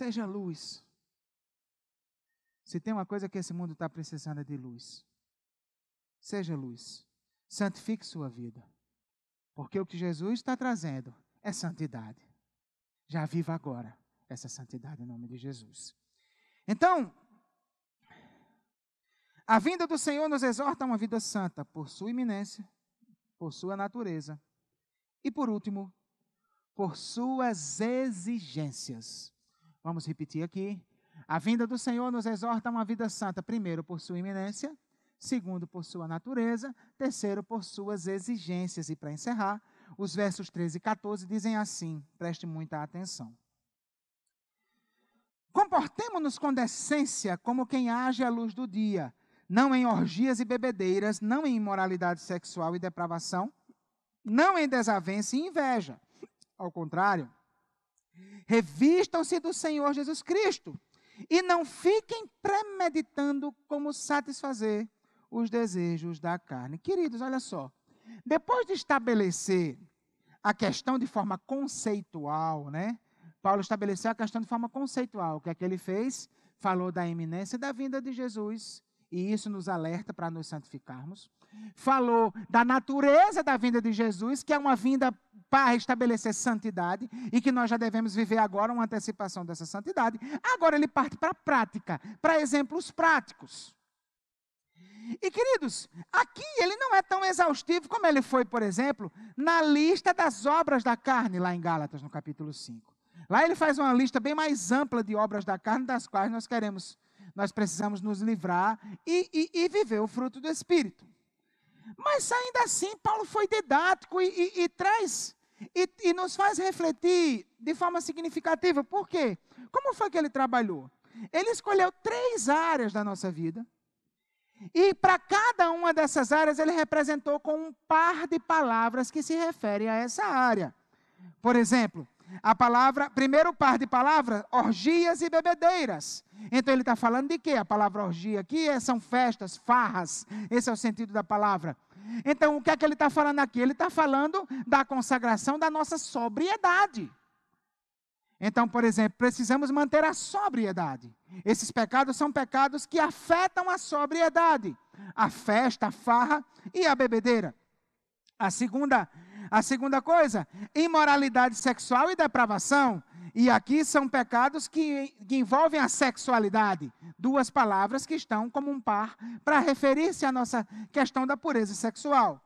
Seja luz. Se tem uma coisa que esse mundo está precisando é de luz. Seja luz. Santifique sua vida. Porque o que Jesus está trazendo é santidade. Já viva agora essa santidade em nome de Jesus. Então, a vinda do Senhor nos exorta a uma vida santa por sua iminência, por sua natureza e, por último, por suas exigências. Vamos repetir aqui. A vinda do Senhor nos exorta a uma vida santa, primeiro, por sua iminência, segundo, por sua natureza, terceiro, por suas exigências. E para encerrar, os versos 13 e 14 dizem assim: preste muita atenção. Comportemo-nos com decência como quem age à luz do dia, não em orgias e bebedeiras, não em imoralidade sexual e depravação, não em desavença e inveja. Ao contrário, revistam-se do Senhor Jesus Cristo e não fiquem premeditando como satisfazer os desejos da carne. Queridos, olha só. Depois de estabelecer a questão de forma conceitual, né? Paulo estabeleceu a questão de forma conceitual. O que é que ele fez? Falou da iminência da vinda de Jesus, e isso nos alerta para nos santificarmos. Falou da natureza da vinda de Jesus, que é uma vinda para estabelecer santidade, e que nós já devemos viver agora uma antecipação dessa santidade. Agora ele parte para a prática, para exemplos práticos. E queridos, aqui ele não é tão exaustivo como ele foi, por exemplo, na lista das obras da carne, lá em Gálatas, no capítulo 5. Lá ele faz uma lista bem mais ampla de obras da carne, das quais nós queremos, nós precisamos nos livrar e, e, e viver o fruto do Espírito. Mas ainda assim, Paulo foi didático e, e traz, e nos faz refletir de forma significativa. Por quê? Como foi que ele trabalhou? Ele escolheu três áreas da nossa vida e para cada uma dessas áreas, ele representou com um par de palavras que se referem a essa área. Por exemplo, a palavra, primeiro par de palavras, orgias e bebedeiras. Então ele está falando de quê? A palavra orgia aqui é, são festas, farras. Esse é o sentido da palavra. Então o que é que ele está falando aqui? Ele está falando da consagração da nossa sobriedade. Então, por exemplo, precisamos manter a sobriedade. Esses pecados são pecados que afetam a sobriedade. A festa, a farra e a bebedeira. A segunda, a segunda coisa, imoralidade sexual e depravação. E aqui são pecados que, que envolvem a sexualidade. Duas palavras que estão como um par para referir-se à nossa questão da pureza sexual.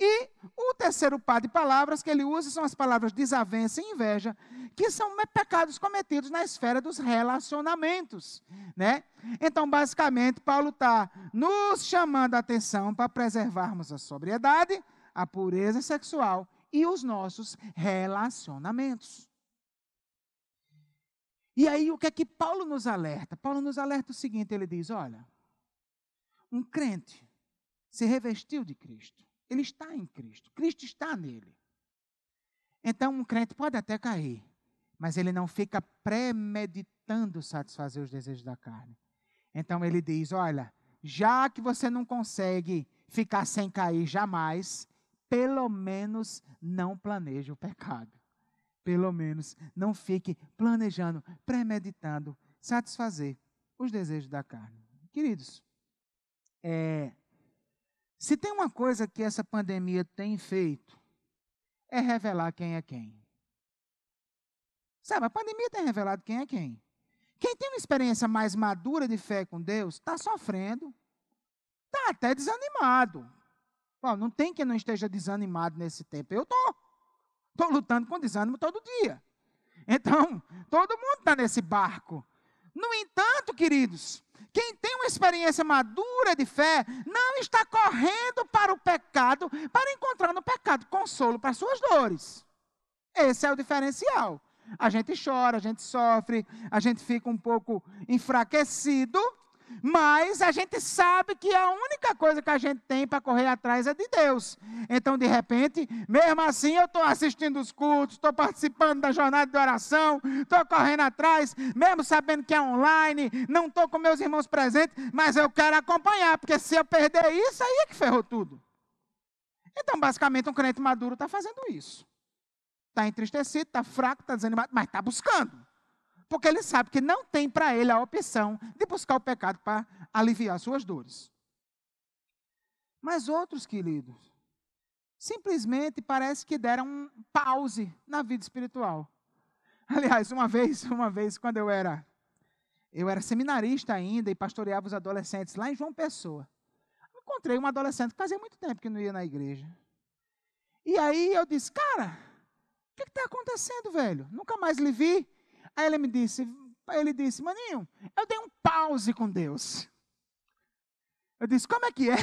E o terceiro par de palavras que ele usa são as palavras desavença e inveja, que são pecados cometidos na esfera dos relacionamentos. Né? Então, basicamente, Paulo está nos chamando a atenção para preservarmos a sobriedade, a pureza sexual e os nossos relacionamentos. E aí, o que é que Paulo nos alerta? Paulo nos alerta o seguinte: ele diz: olha, um crente se revestiu de Cristo, ele está em Cristo, Cristo está nele. Então, um crente pode até cair, mas ele não fica premeditando satisfazer os desejos da carne. Então, ele diz: olha, já que você não consegue ficar sem cair jamais, pelo menos não planeje o pecado. Pelo menos não fique planejando, premeditando, satisfazer os desejos da carne. Queridos, é, se tem uma coisa que essa pandemia tem feito, é revelar quem é quem. Sabe, a pandemia tem revelado quem é quem. Quem tem uma experiência mais madura de fé com Deus, está sofrendo, está até desanimado. Bom, não tem quem não esteja desanimado nesse tempo. Eu estou. Estou lutando com desânimo todo dia. Então, todo mundo está nesse barco. No entanto, queridos, quem tem uma experiência madura de fé não está correndo para o pecado para encontrar no pecado consolo para suas dores. Esse é o diferencial. A gente chora, a gente sofre, a gente fica um pouco enfraquecido, mas a gente sabe que a única coisa que a gente tem para correr atrás é de Deus. Então, de repente, mesmo assim, eu estou assistindo os cultos, estou participando da jornada de oração, estou correndo atrás, mesmo sabendo que é online, não estou com meus irmãos presentes, mas eu quero acompanhar, porque se eu perder isso, aí é que ferrou tudo. Então, basicamente, um crente maduro está fazendo isso. Está entristecido, está fraco, está desanimado, mas está buscando. Porque ele sabe que não tem para ele a opção de buscar o pecado para aliviar suas dores. Mas outros, queridos, simplesmente parece que deram um pause na vida espiritual. Aliás, uma vez, uma vez, quando eu era eu era seminarista ainda e pastoreava os adolescentes lá em João Pessoa. Encontrei um adolescente que fazia muito tempo que não ia na igreja. E aí eu disse, cara, o que está acontecendo, velho? Nunca mais lhe vi. Aí ele me disse, ele disse, maninho, eu dei um pause com Deus. Eu disse, como é que é?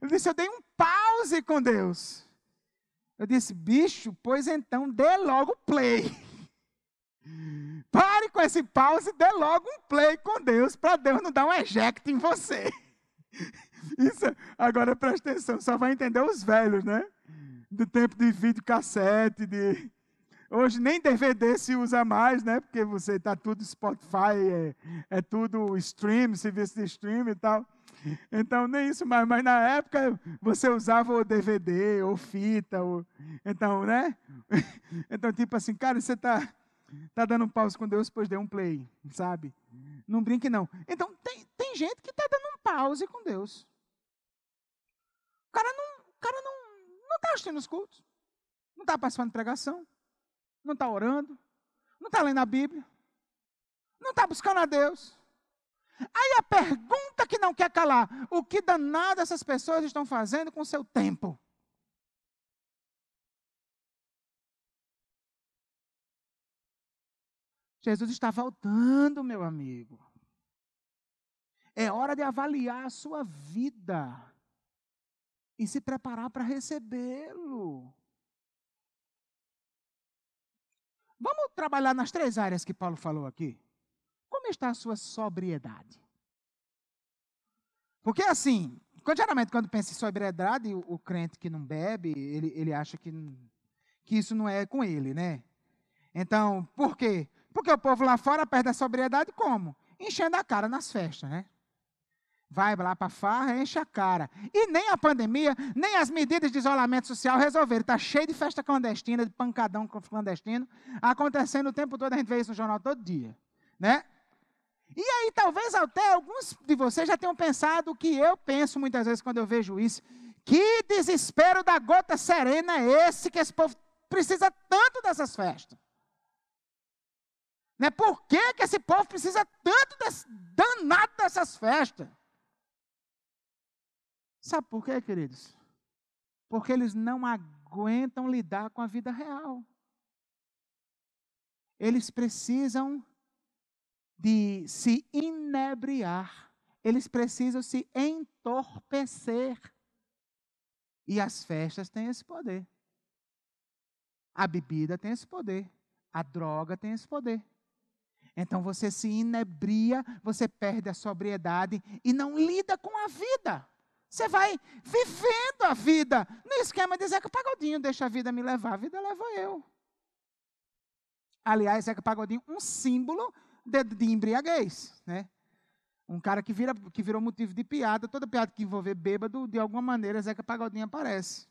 Ele disse, eu dei um pause com Deus. Eu disse, bicho, pois então dê logo play. Pare com esse pause e dê logo um play com Deus, para Deus não dar um eject em você. Isso, agora presta atenção, só vai entender os velhos, né? Do tempo de videocassete, de Hoje nem DVD se usa mais, né? Porque você está tudo Spotify, é, é, tudo stream, serviço de stream e tal. Então, nem isso mais. Mas na época você usava o DVD ou fita. Ou, então, né? Então, tipo assim, cara, você está tá dando um pause com Deus, depois dê um play, sabe? Não brinque, não. Então, tem, tem gente que está dando um pause com Deus. O cara não está cara não, não tá assistindo os cultos. Não está participando de pregação não está orando, não está lendo a Bíblia, não está buscando a Deus. Aí a pergunta que não quer calar: o que danado essas pessoas estão fazendo com o seu tempo? Jesus está voltando, meu amigo. É hora de avaliar a sua vida e se preparar para recebê-lo. Vamos trabalhar nas três áreas que Paulo falou aqui. Como está a sua sobriedade? Porque assim, geralmente quando pensa em sobriedade, o, o, crente que não bebe, ele, ele acha que, que isso não é com ele, né? Então, por quê? Porque o povo lá fora perde a sobriedade como? Enchendo a cara nas festas, né? Vai lá para farra, enche a cara. E nem a pandemia, nem as medidas de isolamento social resolveram. Está cheio de festa clandestina, de pancadão clandestino, acontecendo o tempo todo, a gente vê isso no jornal todo dia. Né? E aí, talvez até alguns de vocês já tenham pensado o que eu penso muitas vezes quando eu vejo isso. Que desespero da gota serena é esse que esse povo precisa tanto dessas festas? Né? Por que, que esse povo precisa tanto desse, danado dessas festas? Sabe por quê, queridos? Porque eles não aguentam lidar com a vida real. Eles precisam de se inebriar. Eles precisam se entorpecer. E as festas têm esse poder. A bebida tem esse poder. A droga tem esse poder. Então você se inebria, você perde a sobriedade e não lida com a vida. Você vai vivendo a vida no esquema de Zeca Pagodinho, deixa a vida me levar, a vida leva eu. Aliás, Zeca Pagodinho, um símbolo de, de embriaguez, né? Um cara que, vira, que virou motivo de piada, toda piada que envolver bêbado, de alguma maneira, Zeca Pagodinho aparece.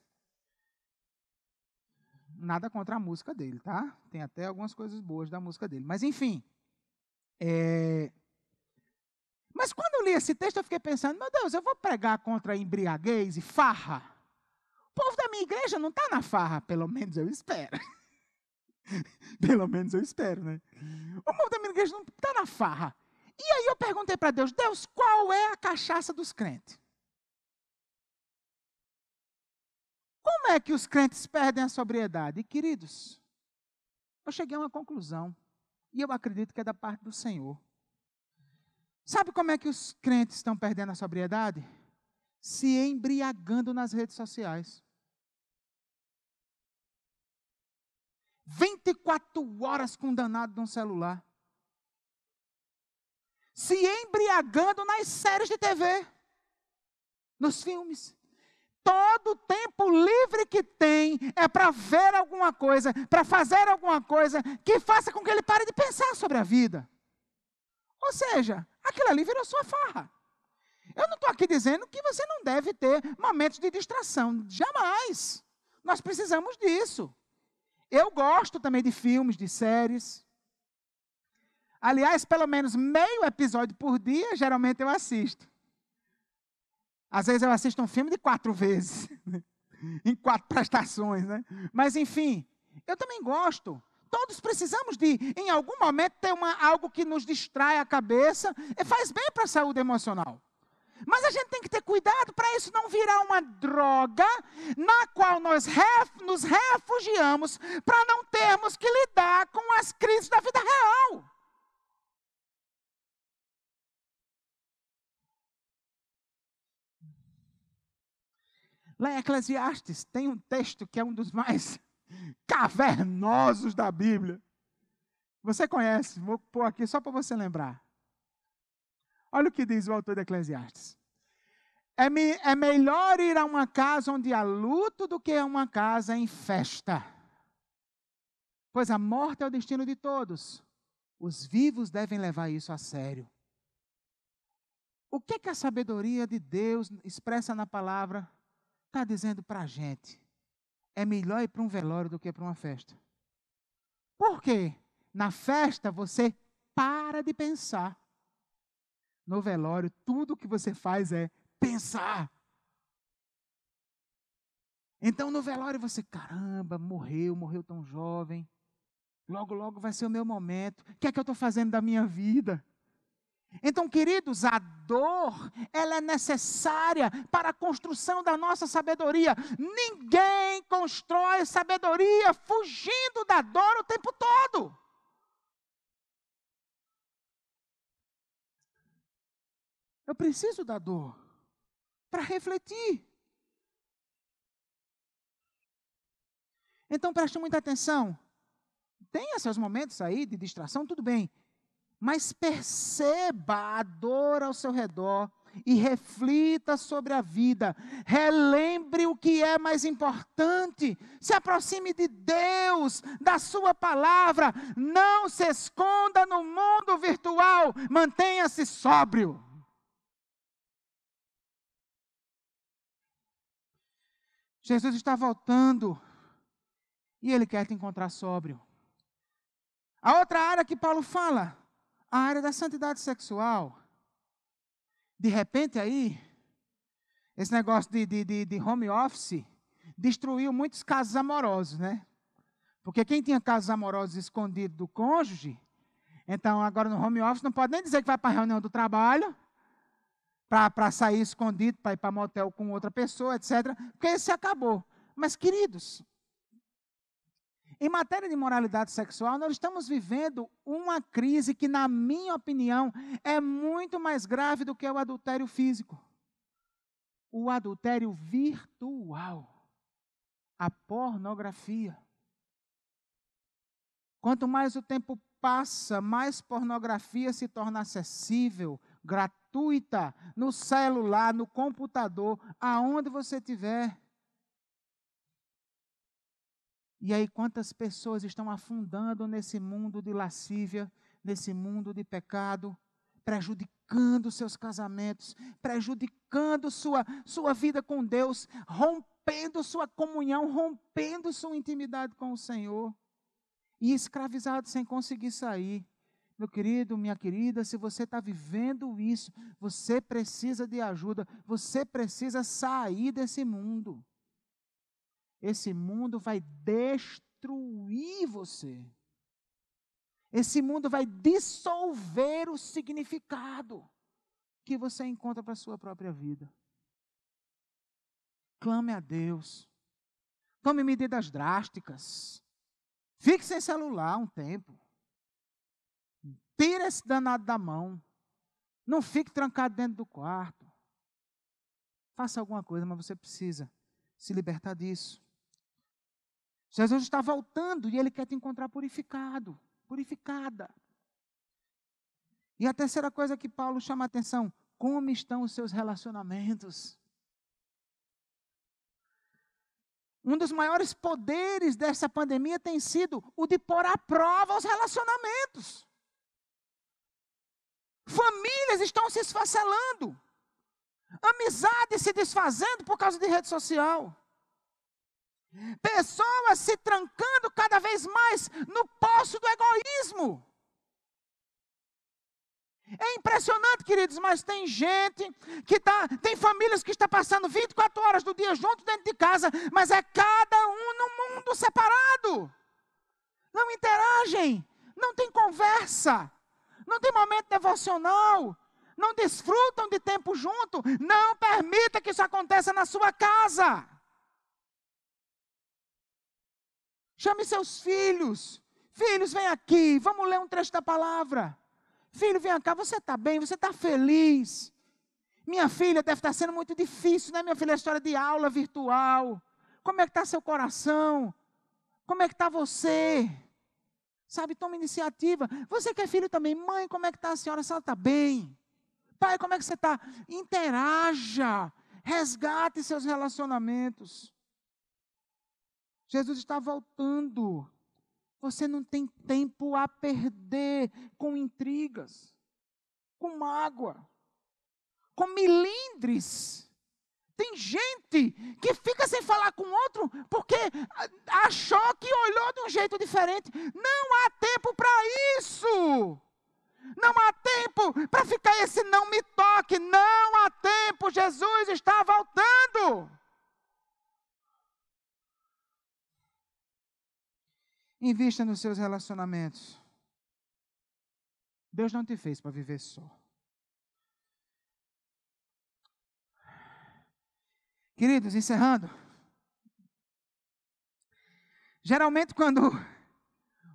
Nada contra a música dele, tá? Tem até algumas coisas boas da música dele. Mas, enfim. É... Mas quando eu li esse texto, eu fiquei pensando: meu Deus, eu vou pregar contra embriaguez e farra? O povo da minha igreja não está na farra, pelo menos eu espero. pelo menos eu espero, né? O povo da minha igreja não está na farra. E aí eu perguntei para Deus: Deus, qual é a cachaça dos crentes? Como é que os crentes perdem a sobriedade? E, queridos, eu cheguei a uma conclusão. E eu acredito que é da parte do Senhor. Sabe como é que os crentes estão perdendo a sobriedade? Se embriagando nas redes sociais. 24 horas com danado num celular. Se embriagando nas séries de TV, nos filmes. Todo o tempo livre que tem é para ver alguma coisa, para fazer alguma coisa que faça com que ele pare de pensar sobre a vida. Ou seja, aquilo ali virou sua farra. Eu não estou aqui dizendo que você não deve ter momentos de distração. Jamais. Nós precisamos disso. Eu gosto também de filmes, de séries. Aliás, pelo menos meio episódio por dia, geralmente eu assisto. Às vezes eu assisto um filme de quatro vezes, em quatro prestações, né? Mas enfim, eu também gosto. Todos precisamos de, em algum momento, ter uma, algo que nos distrai a cabeça e faz bem para a saúde emocional. Mas a gente tem que ter cuidado para isso não virar uma droga na qual nós ref, nos refugiamos para não termos que lidar com as crises da vida real. Lá em Eclesiastes tem um texto que é um dos mais cavernosos da Bíblia. Você conhece, vou pôr aqui só para você lembrar. Olha o que diz o autor de Eclesiastes. É, me, é melhor ir a uma casa onde há luto do que a uma casa em festa. Pois a morte é o destino de todos. Os vivos devem levar isso a sério. O que, que a sabedoria de Deus expressa na palavra? está dizendo para a gente: é melhor ir para um velório do que para uma festa. Por quê? Na festa você para de pensar. No velório, tudo que você faz é pensar. Então, no velório, você, caramba, morreu, morreu tão jovem. Logo, logo vai ser o meu momento. O que é que eu estou fazendo da minha vida? Então, queridos, a dor, ela é necessária para a construção da nossa sabedoria. Ninguém constrói sabedoria fugindo da dor o tempo todo. Eu preciso da dor para refletir. Então preste muita atenção. Tem esses momentos aí de distração, tudo bem mas perceba a dor ao seu redor e reflita sobre a vida. Relembre o que é mais importante. Se aproxime de Deus, da Sua palavra. Não se esconda no mundo virtual. Mantenha-se sóbrio. Jesus está voltando e Ele quer te encontrar sóbrio. A outra área que Paulo fala a área da santidade sexual. De repente aí, esse negócio de, de, de, home office destruiu muitos casos amorosos, né? Porque quem tinha casos amorosos escondidos do cônjuge, então agora no home office não pode nem dizer que vai para a reunião do trabalho, para sair escondido, para ir para motel com outra pessoa, etc. Porque esse acabou. Mas, queridos, em matéria de moralidade sexual, nós estamos vivendo uma crise que, na minha opinião, é muito mais grave do que o adultério físico. O adultério virtual, a pornografia. Quanto mais o tempo passa, mais pornografia se torna acessível, gratuita, no celular, no computador, aonde você estiver. E aí, quantas pessoas estão afundando nesse mundo de lascívia, nesse mundo de pecado, prejudicando seus casamentos, prejudicando sua, sua vida com Deus, rompendo sua comunhão, rompendo sua intimidade com o Senhor, e escravizado sem conseguir sair. Meu querido, minha querida, se você está vivendo isso, você precisa de ajuda, você precisa sair desse mundo esse mundo vai destruir você. Esse mundo vai dissolver o significado que você encontra para a sua própria vida. Clame a Deus. Tome medidas drásticas. Fique sem celular um tempo. Tire esse danado da mão. Não fique trancado dentro do quarto. Faça alguma coisa, mas você precisa se libertar disso. Jesus está voltando e ele quer te encontrar purificado, purificada. E a terceira coisa que Paulo chama a atenção: como estão os seus relacionamentos? Um dos maiores poderes dessa pandemia tem sido o de pôr à prova os relacionamentos. Famílias estão se esfacelando, amizades se desfazendo por causa de rede social. Pessoas se trancando cada vez mais no poço do egoísmo. É impressionante, queridos, mas tem gente que está, tem famílias que estão passando 24 horas do dia junto dentro de casa, mas é cada um num mundo separado. Não interagem, não tem conversa, não tem momento devocional, não desfrutam de tempo junto. Não permita que isso aconteça na sua casa. Chame seus filhos. Filhos, vem aqui, vamos ler um trecho da palavra. Filho, vem cá, você está bem, você está feliz. Minha filha deve estar sendo muito difícil, né, minha filha? A história de aula virtual. Como é que está seu coração? Como é que está você? Sabe, toma iniciativa. Você que é filho também, mãe, como é que está a senhora? Se ela está bem. Pai, como é que você está? Interaja. Resgate seus relacionamentos. Jesus está voltando. Você não tem tempo a perder com intrigas, com mágoa, com milindres. Tem gente que fica sem falar com outro porque achou que olhou de um jeito diferente. Não há tempo para isso. Não há tempo para ficar esse não me toque. Não há tempo. Jesus está voltando. Invista nos seus relacionamentos. Deus não te fez para viver só. Queridos, encerrando. Geralmente, quando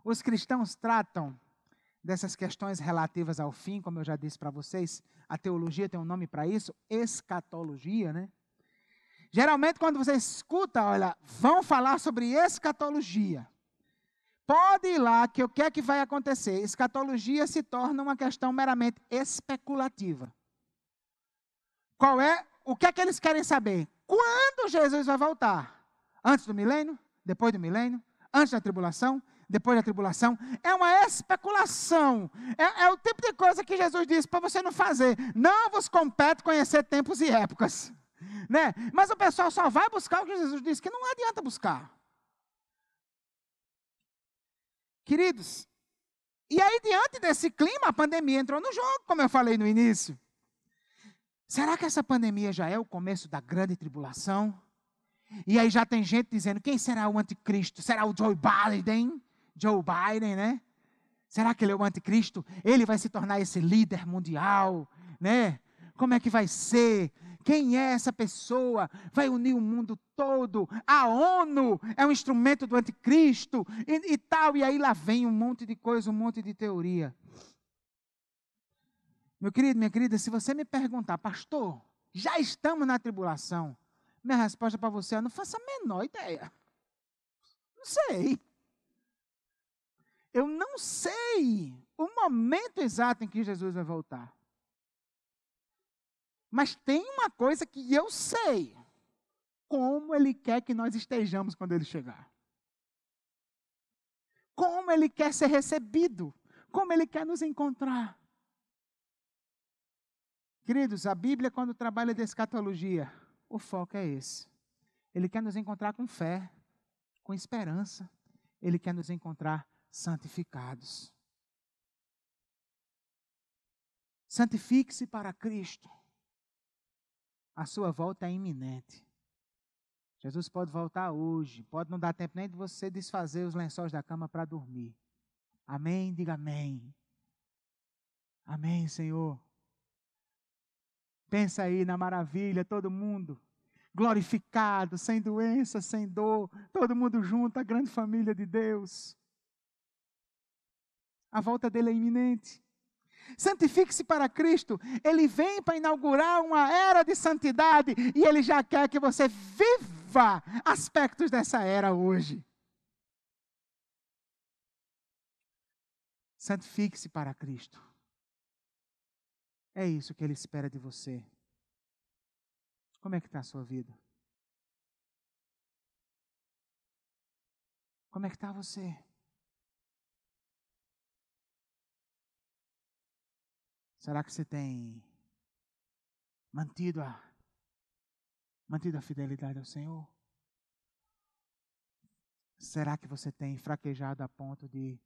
os cristãos tratam dessas questões relativas ao fim, como eu já disse para vocês, a teologia tem um nome para isso, escatologia, né? Geralmente, quando você escuta, olha, vão falar sobre escatologia. Pode ir lá, que o que é que vai acontecer? Escatologia se torna uma questão meramente especulativa. Qual é? O que é que eles querem saber? Quando Jesus vai voltar? Antes do milênio? Depois do milênio? Antes da tribulação? Depois da tribulação? É uma especulação. É, é o tipo de coisa que Jesus disse para você não fazer. Não vos compete conhecer tempos e épocas. Né? Mas o pessoal só vai buscar o que Jesus disse, que não adianta buscar. Queridos, e aí, diante desse clima, a pandemia entrou no jogo, como eu falei no início. Será que essa pandemia já é o começo da grande tribulação? E aí já tem gente dizendo: quem será o anticristo? Será o Joe Biden? Joe Biden, né? Será que ele é o anticristo? Ele vai se tornar esse líder mundial, né? Como é que vai ser? Quem é essa pessoa? Vai unir o mundo todo. A ONU é um instrumento do anticristo e, e tal. E aí lá vem um monte de coisa, um monte de teoria. Meu querido, minha querida, se você me perguntar, pastor, já estamos na tribulação? Minha resposta para você é: não faço a menor ideia. Não sei. Eu não sei o momento exato em que Jesus vai voltar. Mas tem uma coisa que eu sei: como Ele quer que nós estejamos quando Ele chegar. Como Ele quer ser recebido. Como Ele quer nos encontrar. Queridos, a Bíblia, quando trabalha de escatologia, o foco é esse. Ele quer nos encontrar com fé, com esperança. Ele quer nos encontrar santificados. Santifique-se para Cristo a sua volta é iminente. Jesus pode voltar hoje, pode não dar tempo nem de você desfazer os lençóis da cama para dormir. Amém? Diga amém. Amém, Senhor. Pensa aí na maravilha, todo mundo glorificado, sem doença, sem dor, todo mundo junto, a grande família de Deus. A volta dele é iminente. Santifique-se para Cristo. Ele vem para inaugurar uma era de santidade e ele já quer que você viva aspectos dessa era hoje. Santifique-se para Cristo. É isso que ele espera de você. Como é que está a sua vida? Como é que está você? Será que você tem mantido a mantido a fidelidade ao Senhor? Será que você tem fraquejado a ponto de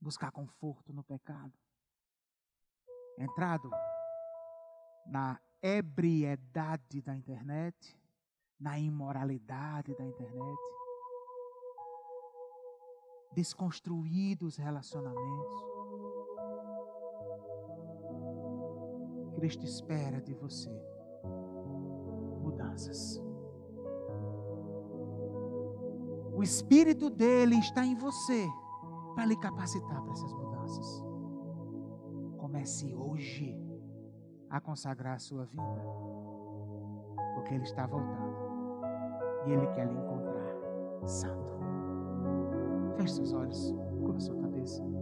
buscar conforto no pecado? Entrado na ebriedade da internet, na imoralidade da internet, desconstruído os relacionamentos, Cristo espera de você mudanças. O Espírito dele está em você para lhe capacitar para essas mudanças. Comece hoje a consagrar a sua vida, porque ele está voltando e ele quer lhe encontrar santo. Feche seus olhos, curva sua cabeça.